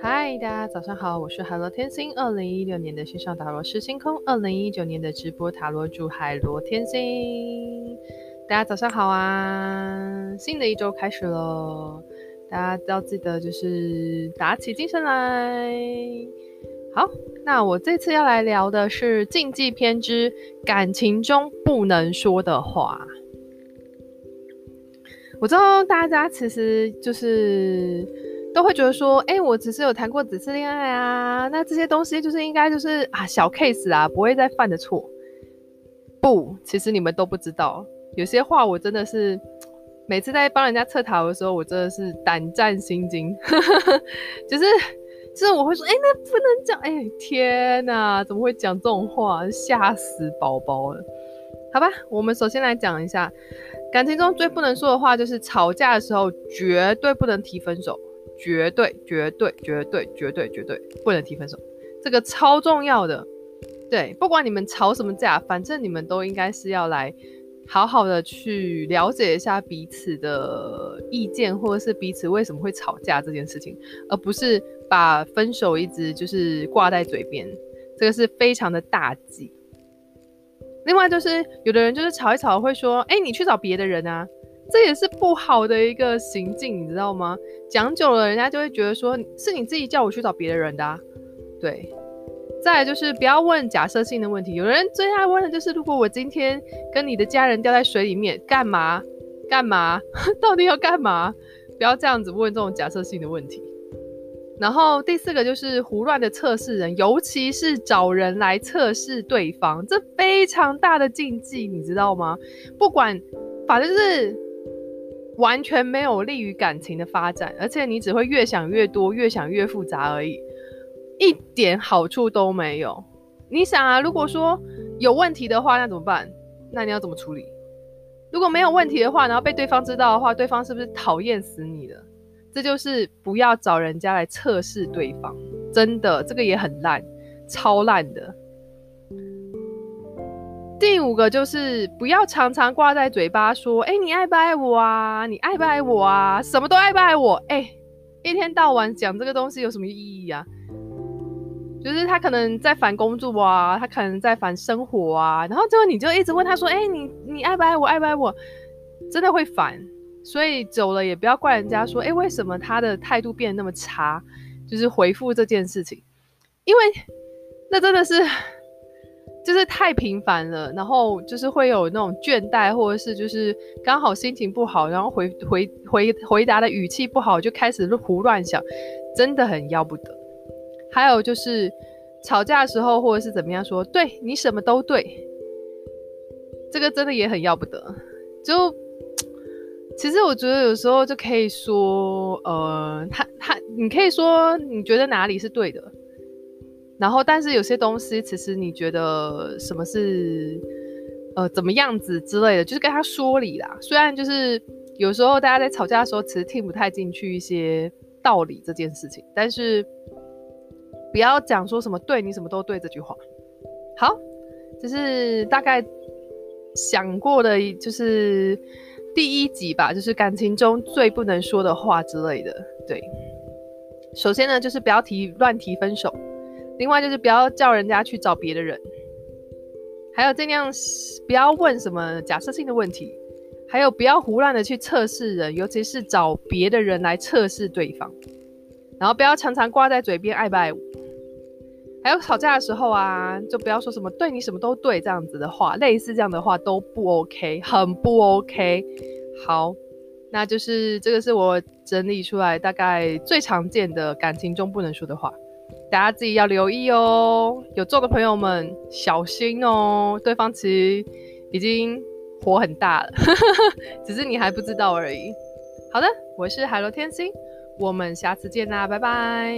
嗨，大家早上好，我是海螺天星。二零一六年的线上塔罗师星空，二零一九年的直播塔罗主海螺天星。大家早上好啊！新的一周开始了，大家都要记得就是打起精神来。好，那我这次要来聊的是禁忌篇之感情中不能说的话。我知道大家其实就是都会觉得说，哎，我只是有谈过几次恋爱啊，那这些东西就是应该就是啊小 case 啊，不会再犯的错。不，其实你们都不知道，有些话我真的是每次在帮人家测塔的时候，我真的是胆战心惊，就是。就是我会说，哎、那不能讲，哎、天哪，怎么会讲这种话，吓死宝宝了。好吧，我们首先来讲一下，感情中最不能说的话，就是吵架的时候绝对不能提分手，绝对，绝对，绝对，绝对，绝对不能提分手，这个超重要的。对，不管你们吵什么架，反正你们都应该是要来。好好的去了解一下彼此的意见，或者是彼此为什么会吵架这件事情，而不是把分手一直就是挂在嘴边，这个是非常的大忌。另外就是有的人就是吵一吵会说，哎，你去找别的人啊，这也是不好的一个行径，你知道吗？讲久了，人家就会觉得说是你自己叫我去找别的人的，对。再就是不要问假设性的问题。有人最爱问的就是，如果我今天跟你的家人掉在水里面，干嘛？干嘛？到底要干嘛？不要这样子问这种假设性的问题。然后第四个就是胡乱的测试人，尤其是找人来测试对方，这非常大的禁忌，你知道吗？不管，反正就是完全没有利于感情的发展，而且你只会越想越多，越想越复杂而已。一点好处都没有。你想啊，如果说有问题的话，那怎么办？那你要怎么处理？如果没有问题的话，然后被对方知道的话，对方是不是讨厌死你了？这就是不要找人家来测试对方，真的，这个也很烂，超烂的。第五个就是不要常常挂在嘴巴说，哎，你爱不爱我啊？你爱不爱我啊？什么都爱不爱我？哎，一天到晚讲这个东西有什么意义啊？就是他可能在烦工作啊，他可能在烦生活啊，然后最后你就一直问他说：“哎、你你爱不爱我？爱不爱我？”真的会烦，所以走了也不要怪人家说：“哎、为什么他的态度变得那么差？”就是回复这件事情，因为那真的是就是太频繁了，然后就是会有那种倦怠，或者是就是刚好心情不好，然后回回回回答的语气不好，就开始胡乱想，真的很要不得。还有就是吵架的时候，或者是怎么样说，对你什么都对，这个真的也很要不得。就其实我觉得有时候就可以说，呃，他他，你可以说你觉得哪里是对的，然后但是有些东西，其实你觉得什么是呃怎么样子之类的，就是跟他说理啦。虽然就是有时候大家在吵架的时候，其实听不太进去一些道理这件事情，但是。不要讲说什么对你什么都对这句话。好，就是大概想过的，就是第一集吧，就是感情中最不能说的话之类的。对，首先呢，就是不要提乱提分手，另外就是不要叫人家去找别的人，还有尽量不要问什么假设性的问题，还有不要胡乱的去测试人，尤其是找别的人来测试对方，然后不要常常挂在嘴边爱不爱我。还有吵架的时候啊，就不要说什么对你什么都对这样子的话，类似这样的话都不 OK，很不 OK。好，那就是这个是我整理出来大概最常见的感情中不能说的话，大家自己要留意哦。有做的朋友们小心哦，对方其实已经火很大了，只是你还不知道而已。好的，我是海罗天星，我们下次见啦，拜拜。